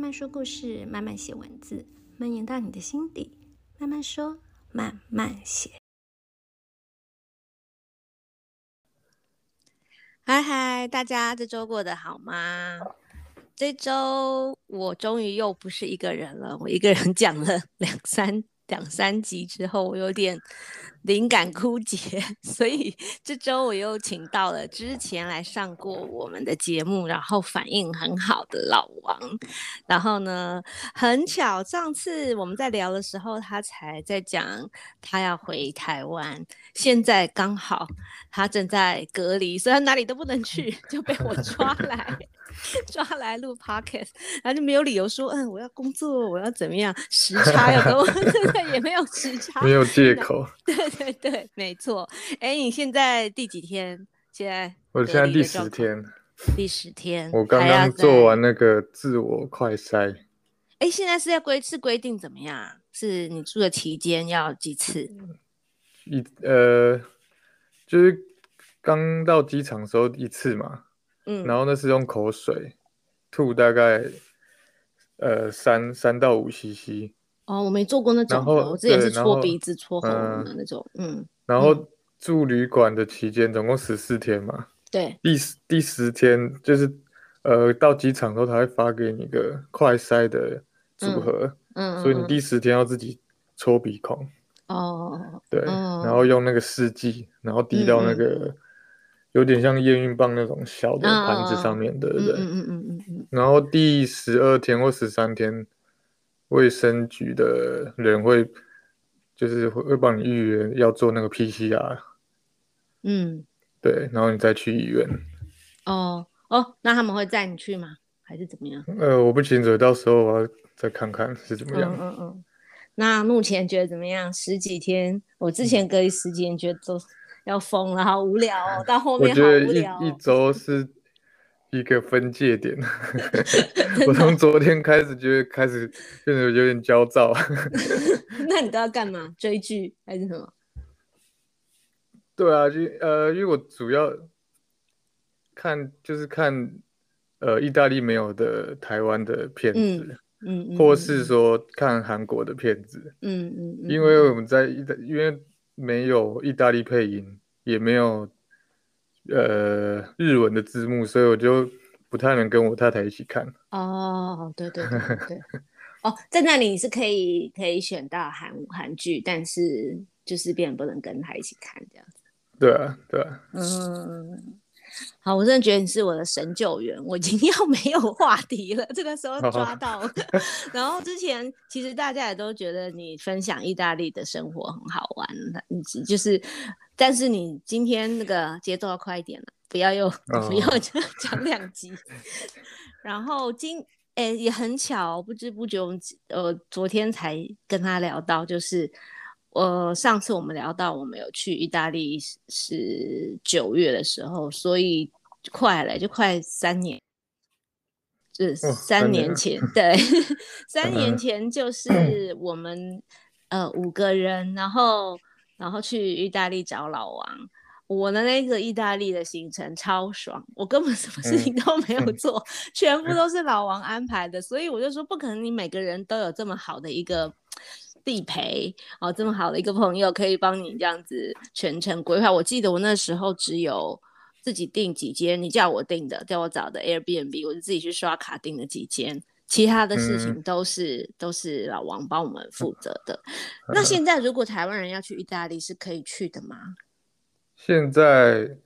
慢慢说故事，慢慢写文字，蔓延到你的心底。慢慢说，慢慢写。嗨嗨，大家这周过得好吗？这周我终于又不是一个人了，我一个人讲了两三两三集之后，我有点。灵感枯竭，所以这周我又请到了之前来上过我们的节目，然后反应很好的老王。然后呢，很巧，上次我们在聊的时候，他才在讲他要回台湾，现在刚好他正在隔离，所以他哪里都不能去，就被我抓来。抓来录 podcast，然后就没有理由说，嗯，我要工作，我要怎么样？时差有多，也没有时差，没有借口。对 对对，没错。哎，你现在第几天？现在我现在第十天。第十天。我刚刚做完那个自我快筛。哎，现在是要规是规定怎么样？是你住的期间要几次？一呃，就是刚到机场的时候一次嘛。嗯，然后那是用口水吐大概呃三三到五 CC。哦，我没做过那种，我之前是搓鼻子、搓喉咙的那种。嗯，然后住旅馆的期间总共十四天嘛。对，第十第十天就是呃到机场之后他会发给你一个快筛的组合，嗯，所以你第十天要自己搓鼻孔。哦，对，然后用那个试剂，然后滴到那个。有点像验孕棒那种小的盘子上面，对不对？嗯嗯嗯嗯，然后第十二天或十三天，卫生局的人会就是会会帮你预约要做那个 PCR。嗯，对，然后你再去医院。哦哦，那他们会载你去吗？还是怎么样？呃，我不清楚，到时候我要再看看是怎么样。嗯嗯嗯。那目前觉得怎么样？十几天，我之前隔离十几天觉得都。要疯了，好无聊哦！到后面好无聊哦。我觉得一一周是一个分界点。我从昨天开始觉得开始变得有点焦躁。那你都要干嘛？追剧还是什么？对啊，就呃，因为我主要看就是看呃意大利没有的台湾的片子，嗯或是说看韩国的片子，嗯嗯，嗯，因为我们在意大，因为。没有意大利配音，也没有呃日文的字幕，所以我就不太能跟我太太一起看。哦，对对对对，哦，在那里你是可以可以选到韩韩剧，但是就是别人不能跟他一起看这样子。对啊，对啊。嗯。好，我真的觉得你是我的神救援，我已经 要没有话题了，这个时候抓到了。然后之前其实大家也都觉得你分享意大利的生活很好玩，你就是，但是你今天那个节奏要快一点了，不要又不要讲两集。然后今哎、欸、也很巧，不知不觉我们呃昨天才跟他聊到，就是。呃，上次我们聊到我们有去意大利是九月的时候，所以快了，就快三年，就是三年前，哦、对，三年前就是我们呃五个人，然后然后去意大利找老王。我的那个意大利的行程超爽，我根本什么事情都没有做，嗯、全部都是老王安排的，所以我就说不可能，你每个人都有这么好的一个。地陪哦，这么好的一个朋友可以帮你这样子全程规划。我记得我那时候只有自己订几间，你叫我订的，叫我找的 Airbnb，我就自己去刷卡订了几间，其他的事情都是、嗯、都是老王帮我们负责的。嗯、那现在如果台湾人要去意大利是可以去的吗？现在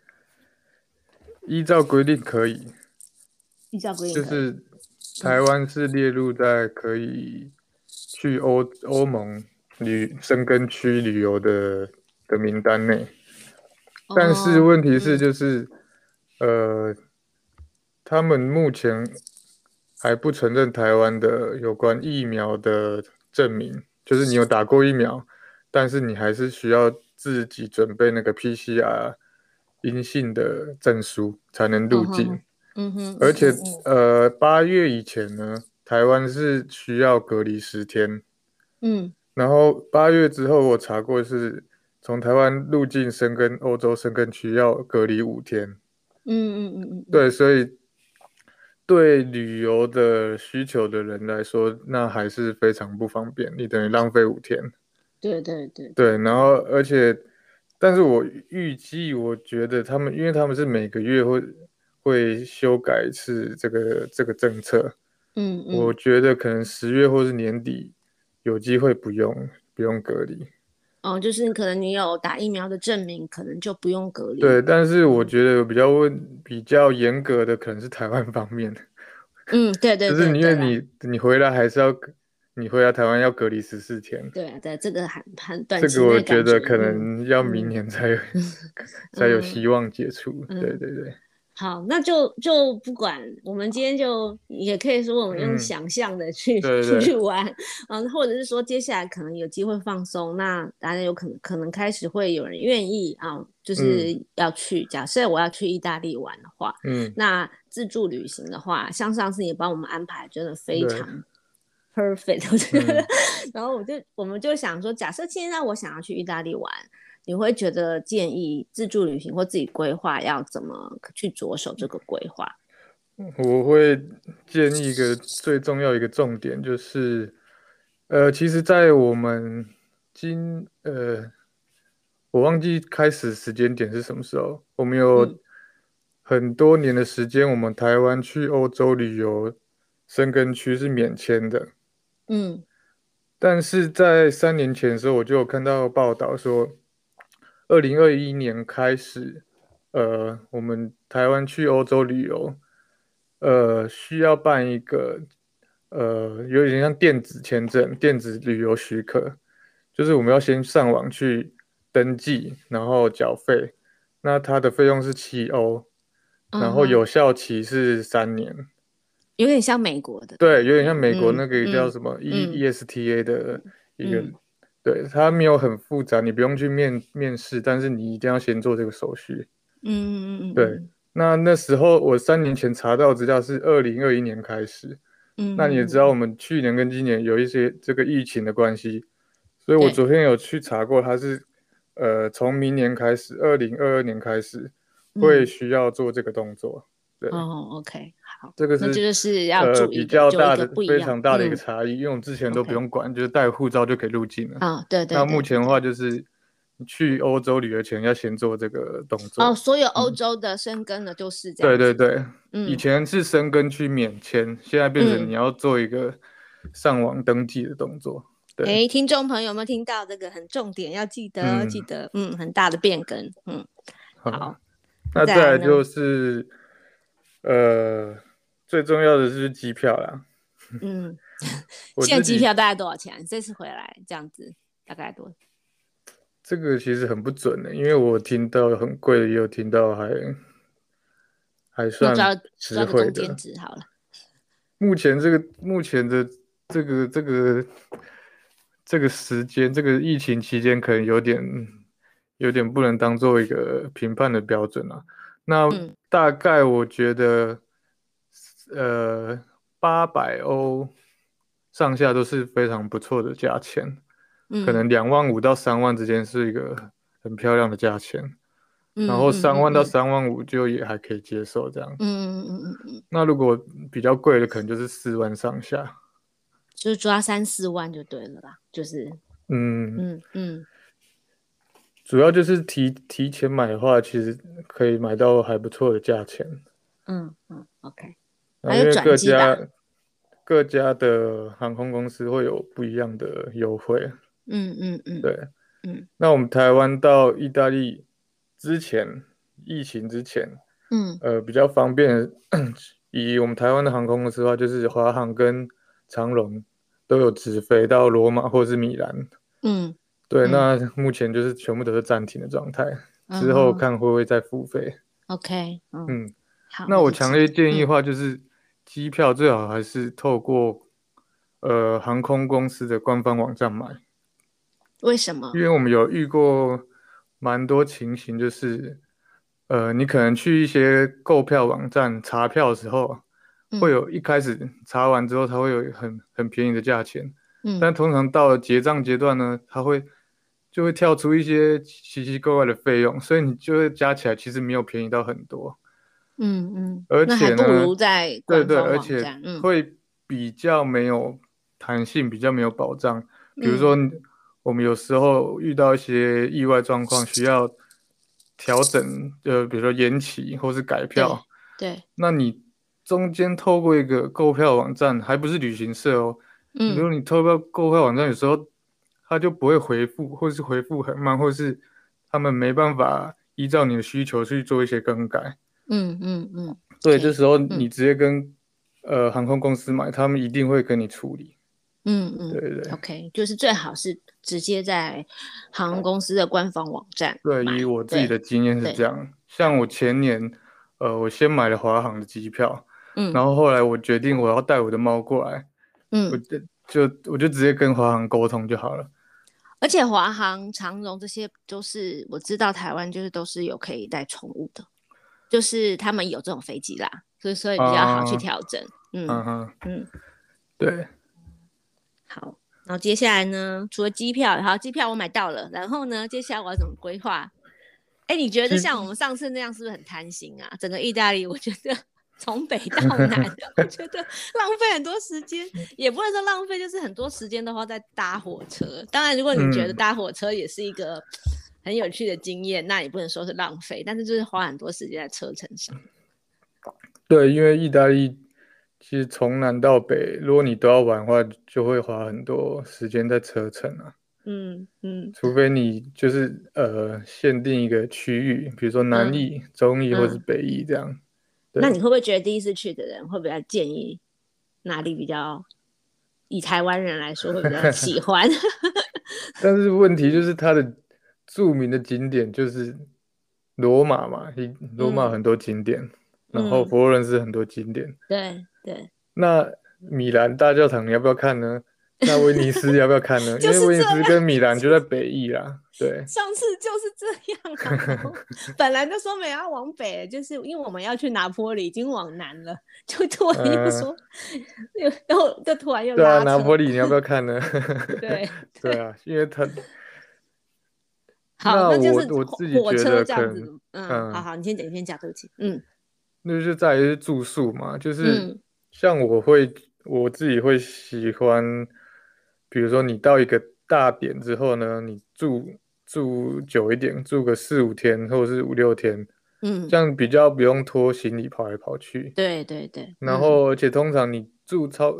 依照规定可以，依照规定就是台湾是列入在可以。去欧欧盟旅生根区旅游的的名单内，但是问题是就是，呃，他们目前还不承认台湾的有关疫苗的证明，就是你有打过疫苗，但是你还是需要自己准备那个 PCR 阴性的证书才能入境。嗯哼，而且呃，八月以前呢。台湾是需要隔离十天，嗯，然后八月之后我查过是从台湾入境生根欧洲生根区要隔离五天，嗯嗯嗯嗯，对，所以对旅游的需求的人来说，那还是非常不方便。你等于浪费五天。对对对。对，然后而且，但是我预计，我觉得他们，因为他们是每个月会会修改一次这个这个政策。嗯，嗯。我觉得可能十月或是年底有机会不用不用隔离。哦，就是可能你有打疫苗的证明，可能就不用隔离。对，但是我觉得比较问比较严格的可能是台湾方面。嗯，对对对，就是因为你你回来还是要，你回来台湾要隔离十四天。对啊，对，这个很很短。这个我觉得可能要明年才有、嗯、才有希望解除。嗯、对对对。好，那就就不管，我们今天就也可以说，我们用想象的去、嗯、出 去玩，嗯，或者是说接下来可能有机会放松，那大家有可能可能开始会有人愿意啊，就是要去。嗯、假设我要去意大利玩的话，嗯，那自助旅行的话，像上次你帮我们安排，真的非常 perfect，我觉得。然后我就我们就想说，假设现在我想要去意大利玩。你会觉得建议自助旅行或自己规划要怎么去着手这个规划？我会建议一个最重要一个重点就是，呃，其实，在我们今呃，我忘记开始时间点是什么时候，我们有很多年的时间，我们台湾去欧洲旅游生根区是免签的，嗯，但是在三年前的时候，我就有看到报道说。二零二一年开始，呃，我们台湾去欧洲旅游，呃，需要办一个，呃，有点像电子签证、电子旅游许可，就是我们要先上网去登记，然后缴费，那它的费用是七欧，然后有效期是三年，嗯，有点像美国的，对，有点像美国那个叫什么 E ESTA 的一个。嗯对，它没有很复杂，你不用去面面试，但是你一定要先做这个手续。嗯嗯嗯对，那那时候我三年前查到资料是二零二一年开始。嗯。那你也知道，我们去年跟今年有一些这个疫情的关系，所以我昨天有去查过，它是呃从明年开始，二零二二年开始会需要做这个动作。对。哦这个是就是要注意、呃、比较大的、非常大的一个差异，嗯、因为我们之前都不用管.就是带护照就可以入境了。啊、哦，对对，对。那目前的话，就是去欧洲旅游前要先做这个动作。哦，所有欧洲的生根的都是这样。对对对，嗯，以前是生根去免签，现在变成你要做一个上网登记的动作。嗯、对，哎，听众朋友有没有听到这个很重点？要记得、嗯、记得，嗯，很大的变更，嗯，好。好那再来就是，呃。最重要的是机票啦。嗯，现在机票大概多少钱？这次回来这样子大概多？这个其实很不准的，因为我听到很贵的，也有听到还还算实惠的。好了，目前这个目前的这个这个这个时间，这个疫情期间，可能有点有点不能当做一个评判的标准啊。那大概我觉得。呃，八百欧上下都是非常不错的价钱，嗯，可能两万五到三万之间是一个很漂亮的价钱，嗯，然后三万到三万五就也还可以接受这样，嗯嗯嗯嗯嗯。那如果比较贵的，可能就是四万上下，就是抓三四万就对了啦，就是，嗯嗯嗯，主要就是提提前买的话，其实可以买到还不错的价钱，嗯嗯，OK。因为各家各家的航空公司会有不一样的优惠。嗯嗯嗯，对，嗯。那我们台湾到意大利之前，疫情之前，嗯，呃，比较方便。以我们台湾的航空公司的话，就是华航跟长荣都有直飞到罗马或是米兰。嗯，对。那目前就是全部都是暂停的状态，之后看会不会再付费。OK，嗯，好。那我强烈建议的话就是。机票最好还是透过呃航空公司的官方网站买。为什么？因为我们有遇过蛮多情形，就是呃你可能去一些购票网站查票的时候，嗯，会有一开始查完之后，它会有很很便宜的价钱，嗯，但通常到了结账阶段呢，它会就会跳出一些奇奇怪怪的费用，所以你就会加起来其实没有便宜到很多。嗯嗯，而且呢，对对，而且会比较没有弹性，比较没有保障。嗯、比如说，我们有时候遇到一些意外状况，需要调整，呃，比如说延期或是改票，对，对，那你中间透过一个购票网站，还不是旅行社哦，嗯，比如你透过购票网站，有时候他就不会回复，或是回复很慢，或是他们没办法依照你的需求去做一些更改。嗯嗯嗯，对，这时候你直接跟、嗯、呃航空公司买，他们一定会跟你处理。嗯嗯，对对，OK，就是最好是直接在航空公司的官方网站。对，以我自己的经验是这样。像我前年，呃，我先买了华航的机票，嗯，然后后来我决定我要带我的猫过来，嗯，我就就我就直接跟华航沟通就好了。而且华航、长荣这些都是我知道台湾就是都是有可以带宠物的。就是他们有这种飞机啦，所以所以比较好去调整。嗯嗯嗯，对。好，然后接下来呢，除了机票，好，机票我买到了，然后呢，接下来我要怎么规划？哎，你觉得像我们上次那样是不是很贪心啊？整个意大利，我觉得从北到南，我觉得浪费很多时间，也不能说浪费，就是很多时间的话在搭火车。当然，如果你觉得搭火车也是一个。很有趣的经验，那也不能说是浪费，但是就是花很多时间在车程上。对，因为意大利其实从南到北，如果你都要玩的话，就会花很多时间在车程啊。嗯嗯。除非你就是呃限定一个区域，比如说南翼、嗯、中翼或是北翼这样、嗯。那你会不会觉得第一次去的人会比较建议哪里比较？以台湾人来说会比较喜欢？但是问题就是它的。著名的景点就是罗马嘛，罗马很多景点，嗯、然后佛罗伦斯很多景点。对对。那米兰大教堂你要不要看呢？那威尼斯要不要看呢？因为威尼斯跟米兰就在北翼啦。对。上次就是这样啊，本来就说没要往北，就是因为我们要去拿坡里，已经往南了，就突然又说，又、呃、又就突然又对啊，拿坡里你要不要看呢？对对啊，因为他。好，那就是我自己觉得这样子，嗯，好好，你先讲，你先讲，对不起，嗯，那就是在于住宿嘛，就是像我会、嗯、我自己会喜欢，比如说你到一个大点之后呢，你住住久一点，住个四五天或者是五六天，嗯，这样比较不用拖行李跑来跑去，对对对，然后而且通常你住超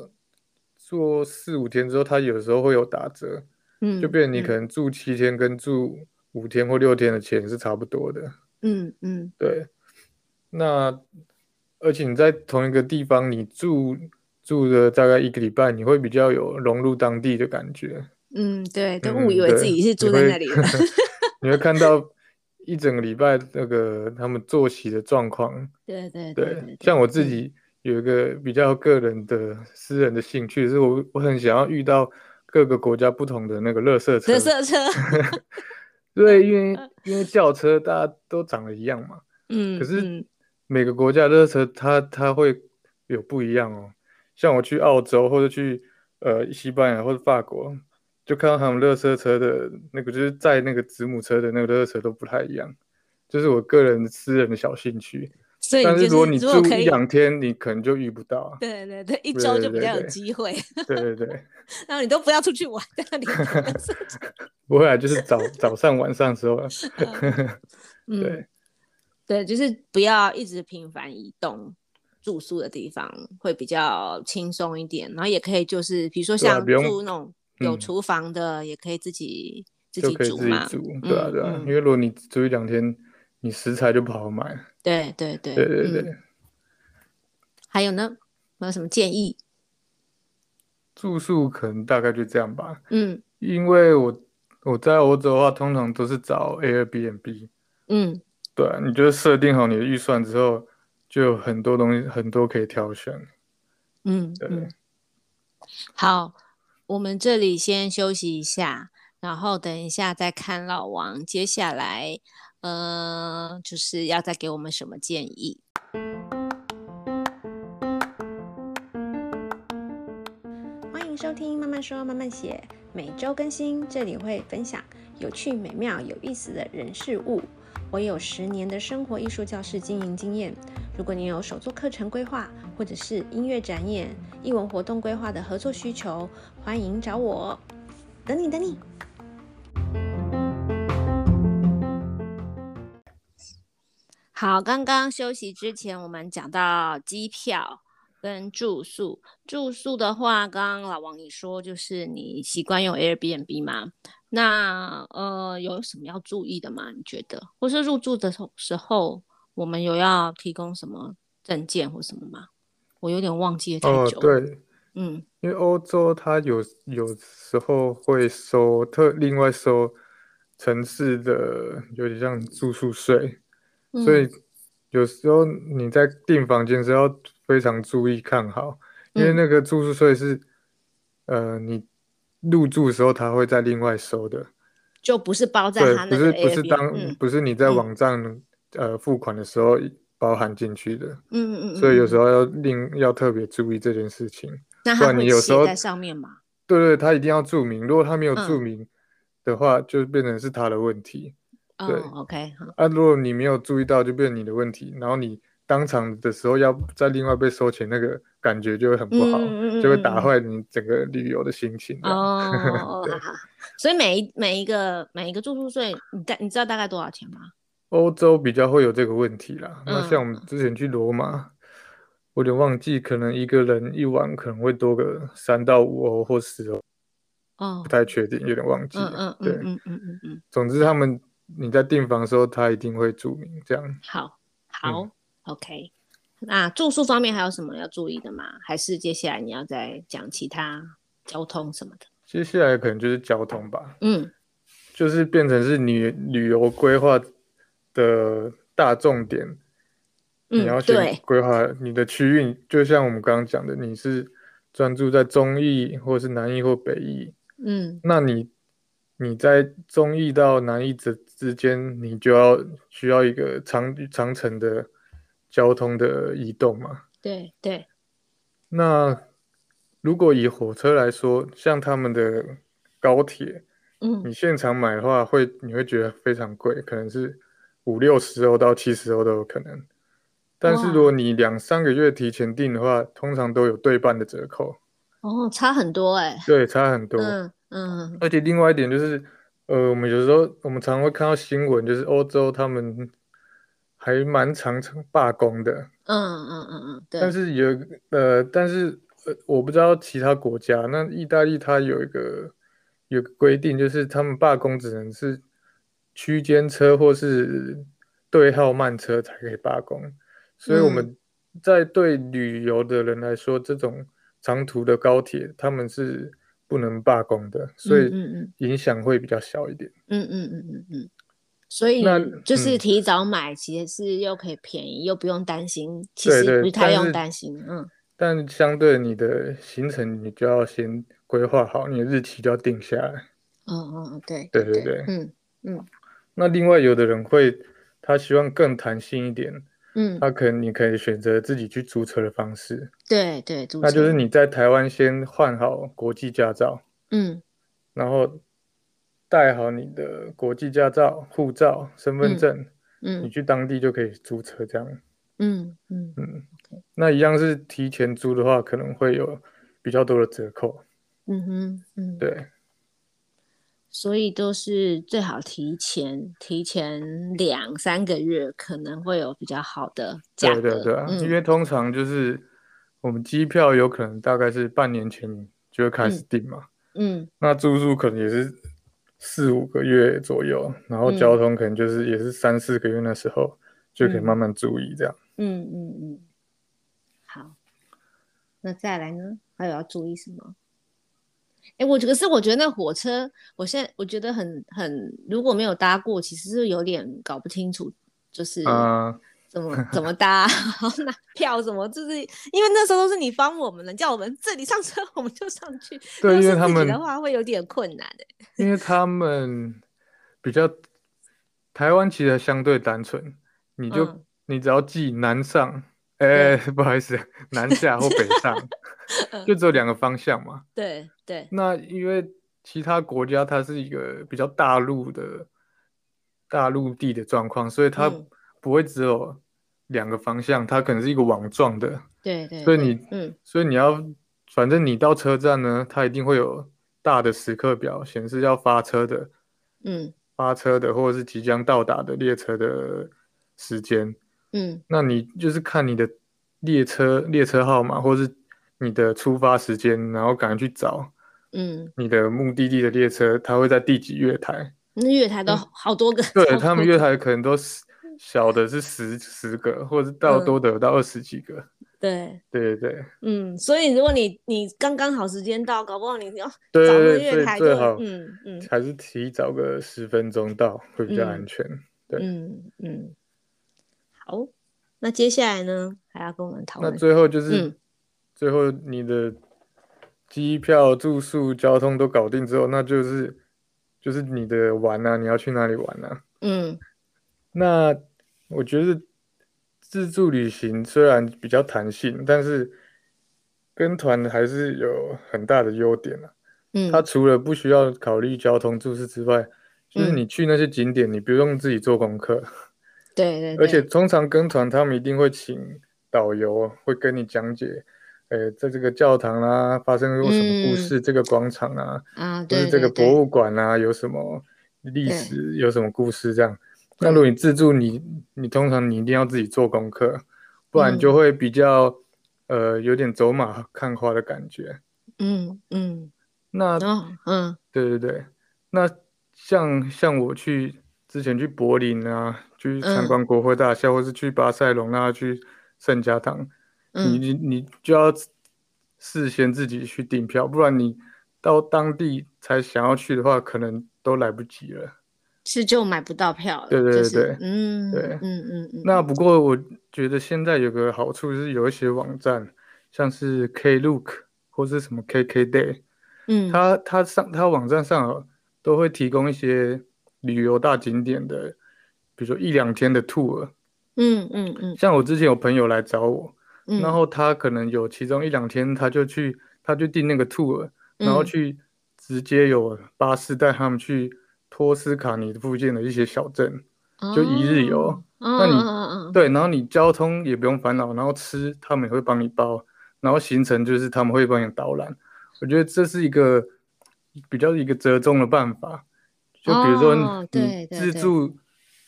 住四五天之后，它有时候会有打折，嗯，就变成你可能住七天跟住五天或六天的钱是差不多的，嗯嗯，对。那而且你在同一个地方，你住住了大概一个礼拜，你会比较有融入当地的感觉。嗯，对，都误以为自己是住在那里了。嗯、你，会你会看到一整个礼拜那个他们作息的状况。对对对，对。像我自己有一个比较个人的私人的兴趣，是我我很想要遇到各个国家不同的那个乐色车。乐色车。对，因为 因为轿车大家都长得一样嘛，嗯，可是每个国家的车它它会有不一样哦。像我去澳洲或者去呃西班牙或者法国，就看到他们垃圾车的那个就是载那个子母车的那个垃圾车都不太一样，就是我个人私人的小兴趣。所以但是如果你住一两天，你可能就遇不到。对对对，一周就比较有机会。对对对，然后你都不要出去玩，在那里。不会啊，就是早早上晚上的时候。嗯、对对，就是不要一直频繁移动住宿的地方，会比较轻松一点。然后也可以就是，比如说像住那种有厨房的，也可以自己、嗯、自己煮嘛。自己煮，对啊对啊、嗯，因为如果你住一两天。你食材就不好买。对对对对对对、嗯。还有呢？有什么建议？住宿可能大概就这样吧。嗯，因为我我在欧洲的话，通常都是找 Airbnb。嗯，对，你就设定好你的预算之后，就有很多东西很多可以挑选。嗯，对。嗯、好，我们这里先休息一下，然后等一下再看老王接下来。呃，就是要再给我们什么建议？欢迎收听《慢慢说慢慢写》，每周更新，这里会分享有趣、美妙、有意思的人事物。我有十年的生活艺术教室经营经验，如果你有手作课程规划，或者是音乐展演、艺文活动规划的合作需求，欢迎找我。等你，等你。好，刚刚休息之前，我们讲到机票跟住宿。住宿的话，刚刚老王你说，就是你习惯用 Airbnb 吗？那呃，有什么要注意的吗？你觉得，或是入住的时候？我们有要提供什么证件或什么吗？我有点忘记了太久了。哦，对，嗯，因为欧洲它有有时候会收特另外收城市的有点像住宿税，嗯，所以有时候你在订房间时要非常注意看好，因为那个住宿税是，嗯，呃你入住的时候他会再另外收的，就不是包在他那个不是不是当，嗯，不是你在网站。嗯呃，付款的时候包含进去的，嗯嗯嗯，所以有时候要另要特别注意这件事情。那他会写在上面吗？对对，他一定要注明。如果他没有注明的话，嗯、就变成是他的问题。对、哦、OK 好。啊，如果你没有注意到，就变成你的问题。然后你当场的时候要再另外被收钱，那个感觉就会很不好，嗯、就会打坏你整个旅游的心情。哦，对所以每一每一个每一个住宿税，你大你知道大概多少钱吗？欧洲比较会有这个问题啦。嗯、那像我们之前去罗马，我有点忘记，可能一个人一晚可能会多个三到五欧或十欧。哦，不太确定，有点忘记了。嗯嗯，对，嗯嗯嗯嗯。总之，他们你在订房的时候，他一定会注明这样。好，好、嗯、，OK。那住宿方面还有什么要注意的吗？还是接下来你要再讲其他交通什么的？接下来可能就是交通吧。嗯，就是变成是你旅游规划。的大重点，你要先规划你的区域，就像我们刚刚讲的，你是专注在中义，或是南义或北义，嗯，那你你在中义到南义之之间，你就要需要一个长长程的交通的移动嘛？对对。那如果以火车来说，像他们的高铁，嗯，你现场买的话会，会你会觉得非常贵，可能是。五六十欧到七十欧都有可能，但是如果你两三个月提前订的话，通常都有对半的折扣。哦，差很多哎、欸。对，差很多。嗯嗯。而且另外一点就是，呃，我们有时候我们常会看到新闻，就是欧洲他们还蛮常常罢工的。嗯嗯嗯嗯，对。但是有呃，但是呃，我不知道其他国家，那意大利它有一个有个规定，就是他们罢工只能是。区间车或是对号慢车才可以罢工，所以我们在对旅游的人来说，这种长途的高铁他们是不能罢工的，所以影响会比较小一点。嗯嗯嗯嗯嗯。所以就是提早买，其实是又可以便宜，又不用担心，其实不太用担心。嗯。但相对你的行程，你就要先规划好，你的日期就要定下来。嗯嗯，对对对对，嗯嗯。那另外有的人会，他希望更弹性一点，嗯，他可能你可以选择自己去租车的方式，对对，租车，那就是你在台湾先换好国际驾照，嗯，然后带好你的国际驾照、护照、身份证，嗯，你去当地就可以租车这样，嗯嗯。嗯，那一样是提前租的话，可能会有比较多的折扣，嗯哼，嗯，对。所以都是最好提前，提前两三个月可能会有比较好的价格。对对对啊，嗯，因为通常就是我们机票有可能大概是半年前就会开始订嘛，嗯，嗯，那住宿可能也是四五个月左右，然后交通可能就是也是三四个月那时候就可以慢慢注意这样。嗯嗯嗯，好，那再来呢？还有要注意什么？哎，我可是我觉得那火车，我现在我觉得很很，如果没有搭过，其实是有点搞不清楚，就是怎么、uh... 怎么搭，然后拿票什么，就是因为那时候都是你帮我们的，叫我们这里上车我们就上去。对，因为他们的话会有点困难哎。因为他们比较台湾其实相对单纯，你就、嗯、你只要记南上。哎、欸，不好意思，南下或北上，就只有两个方向嘛。对对。那因为其他国家它是一个比较大陆的大陆地的状况，所以它不会只有两个方向，它可能是一个网状的，对对，所以你嗯，所以你要，反正你到车站呢，它一定会有大的时刻表显示要发车的，嗯，发车的或者是即将到达的列车的时间，嗯，那你就是看你的列车列车号码或是你的出发时间，然后赶快去找，嗯，你的目的地的列车它会在第几月台？那月台都好多个，嗯、对他们月台可能都十小的是十十个，或者是到多的有到二十几个。对对对对，嗯，所以如果你你刚刚好时间到，搞不好你要找个月台最好，嗯嗯，还是提早个十分钟到会比较安全。嗯、对，嗯嗯，好，那接下来呢还要跟我们讨论。那最后就是、嗯、最后你的机票、住宿、交通都搞定之后，那就是就是你的玩啊，你要去哪里玩啊？嗯，那我觉得。自助旅行虽然比较弹性，但是跟团还是有很大的优点啊。嗯，它除了不需要考虑交通、住宿之外，就是你去那些景点，你不用自己做功课。对 对。而且通常跟团，他们一定会请导游，会跟你讲解，呃，在这个教堂啊发生过什么故事，这个广场啊，啊，就是这个博物馆啊有什么历史，有什么故事这样。那如果你自助你，你你通常你一定要自己做功课，不然就会比较、嗯、呃有点走马看花的感觉。嗯嗯。那、哦、嗯，对对对。那像像我去之前去柏林啊，去参观国会大厦、嗯，或是去巴塞隆纳去圣家堂，嗯、你你你就要事先自己去订票，不然你到当地才想要去的话，可能都来不及了。是就买不到票了。对对对，就是、嗯，对，嗯嗯嗯。那不过我觉得现在有个好处是，有一些网站，像是 Klook 或是什么 KKday，嗯，它它上它网站上都会提供一些旅游大景点的，比如说一两天的 tour。嗯嗯嗯。像我之前有朋友来找我，嗯、然后他可能有其中一两天，他就去他就订那个 tour，然后去直接有巴士带他们去。托斯卡尼附近的一些小镇，就一日游。哦、那你、哦、对，然后你交通也不用烦恼，然后吃他们也会帮你包，然后行程就是他们会帮你导览。我觉得这是一个比较一个折中的办法。就比如说你自助，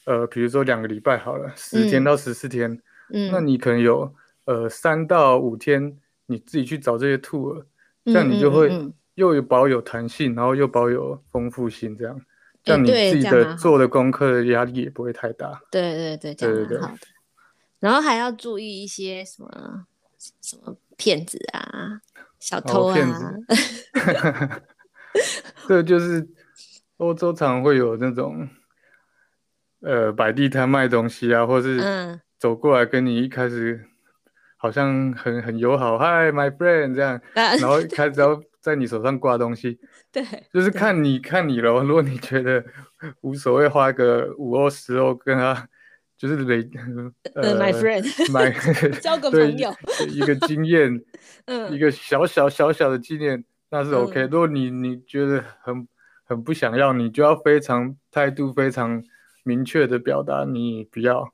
哦、呃，比如说两个礼拜好了，十天到十四天，嗯，那你可能有呃三到五天你自己去找这些 tour，这样你就会又有保有弹性，然后又保有丰富性，这样。像你自己的做的功课的压力也不会太大。对对对，这样蛮好的。然后还要注意一些什么什么骗子啊、小偷啊。哦、对，就是欧洲常会有那种呃摆地摊卖东西啊，或是走过来跟你一开始好像很很友好、嗯、，Hi my friend 这样，然后一开始要。在你手上挂东西，对，就是看你看你咯。如果你觉得无所谓，花个五欧十欧跟他，就是累呃、uh,，my friend，买交个朋友，一个经验，嗯，一个小小小小的纪念，那是 OK、嗯。如果你你觉得很很不想要，你就要非常态度非常明确的表达你不要，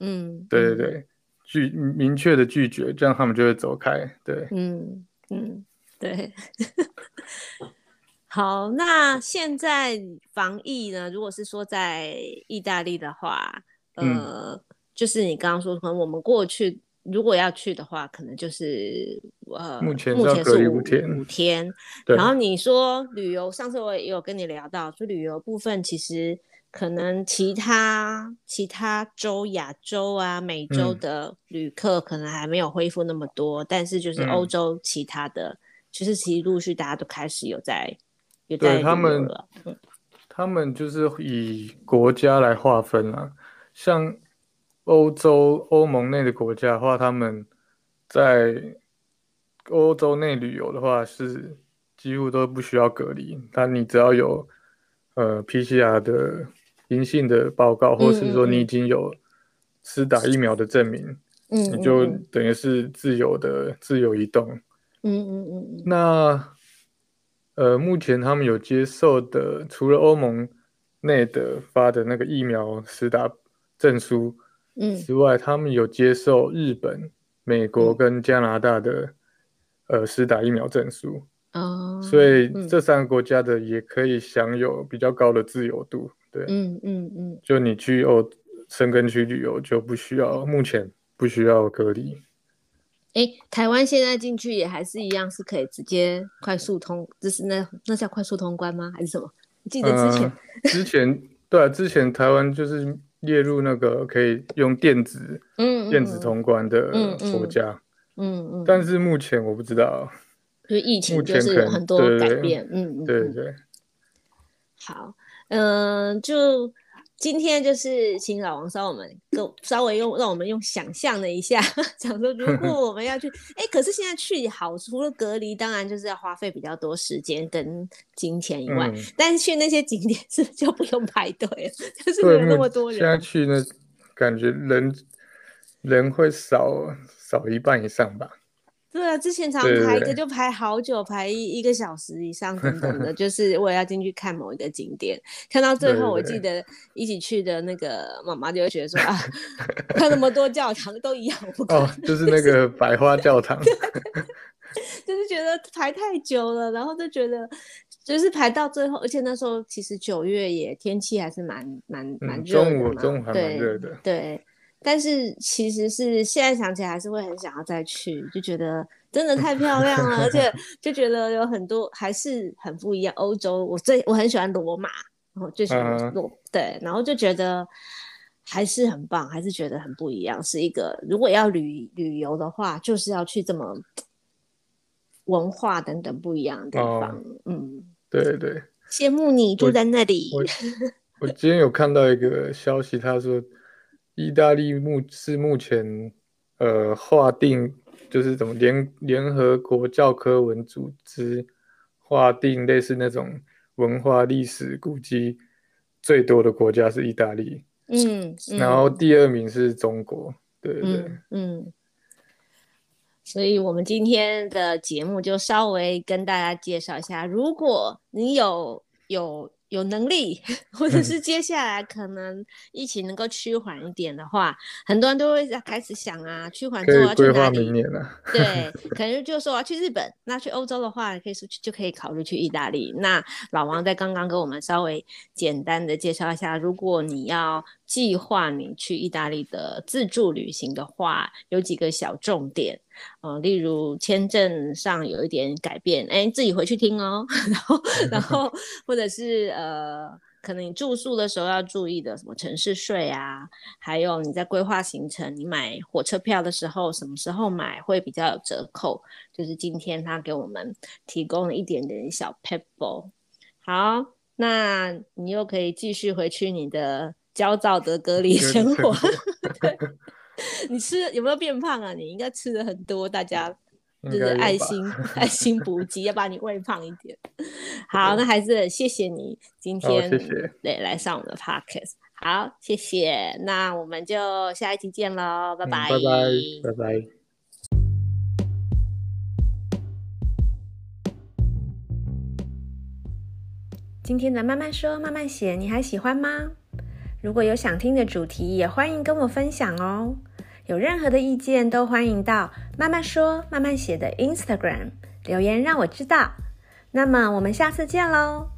嗯，对对对，拒明确的拒绝，这样他们就会走开，对，嗯嗯。对，好，那现在防疫呢？如果是说在意大利的话，呃，嗯、就是你刚刚说，可能我们过去如果要去的话，可能就是呃，目前目前是五天，五天。然后你说旅游，上次我也有跟你聊到，就旅游部分，其实可能其他其他州、亚洲啊、美洲的旅客可能还没有恢复那么多，嗯、但是就是欧洲其他的。就是其实陆续大家都开始有在有在他们，嗯，他们就是以国家来划分啊。像欧洲欧盟内的国家的话，他们在欧洲内旅游的话是几乎都不需要隔离。但你只要有呃 PCR 的阴性的报告，或是说你已经有施打疫苗的证明，嗯，你就等于是自由的自由移动。嗯嗯嗯嗯，那呃，目前他们有接受的，除了欧盟内的发的那个疫苗施打证书，嗯，之外，他们有接受日本、美国跟加拿大的、嗯、呃施打疫苗证书。哦，所以这三个国家的也可以享有比较高的自由度。对，嗯嗯嗯，就你去哦深根区旅游就不需要，目前不需要隔离。哎，台湾现在进去也还是一样，是可以直接快速通，就是那那叫快速通关吗？还是什么？记得之前，呃、之前对啊，之前台湾就是列入那个可以用电子，嗯，电子通关的国家，嗯嗯，嗯，但是目前我不知道，因为疫情就是有很多改变，嗯嗯，对对，对，好，嗯、呃，就。今天就是请老王稍我们够稍微用让我们用想象了一下，想说如果我们要去，哎、欸，可是现在去好除了隔离，当然就是要花费比较多时间跟金钱以外，嗯，但是去那些景点是不是就不用排队了？就是没有那么多人。现在去呢，感觉人人会少少一半以上吧。对啊，之前常排个就排好久，排一一个小时以上等等的，就是我也要进去看某一个景点，看到最后，我记得一起去的那个妈妈就会觉得说啊，看那么多教堂都一样，我不。哦，就是那个百花教堂，就是觉得排太久了，然后就觉得就是排到最后，而且那时候其实九月也天气还是蛮蛮蛮热的嘛，中午中午还蛮热的，对。对但是其实是现在想起来还是会很想要再去，就觉得真的太漂亮了，而且 就觉得有很多还是很不一样。欧洲我最我很喜欢罗马，然后最喜欢罗、uh. 对，然后就觉得还是很棒，还是觉得很不一样。是一个如果要旅旅游的话，就是要去这么文化等等不一样的地方。Uh. 嗯，对对，羡慕你住在那里。我，我，我今天有看到一个消息，他说。意大利目是目前，呃，划定就是怎么联联合国教科文组织划定类似那种文化历史古迹最多的国家是意大利，嗯，嗯，然后第二名是中国，对对对，嗯，嗯，所以我们今天的节目就稍微跟大家介绍一下，如果你有有。有能力，或者是接下来可能疫情能够趋缓一点的话，嗯，很多人都会开始想啊，趋缓之后要去哪里？啊，对，可能就说我要去日本，那去欧洲的话，可以说就可以考虑去意大利。那老王在刚刚跟我们稍微简单的介绍一下，如果你要计划你去意大利的自助旅行的话，有几个小重点。呃，例如签证上有一点改变，哎，自己回去听哦。然后，然后 或者是呃，可能你住宿的时候要注意的，什么城市税啊，还有你在规划行程，你买火车票的时候，什么时候买会比较有折扣？就是今天他给我们提供了一点点小撇步。好，那你又可以继续回去你的焦躁的隔离生活。对。你吃有没有变胖啊？你应该吃的很多，大家就是爱心 爱心补给，要把你喂胖一点。好，那还是谢谢你今天对、哦、来上我们的 podcast。好，谢谢。那我们就下一期见喽，拜拜，拜拜，拜拜。今天的慢慢说慢慢写，你还喜欢吗？如果有想听的主题，也欢迎跟我分享哦。有任何的意见，都欢迎到慢慢说慢慢写的 Instagram 留言，让我知道。那么我们下次见喽。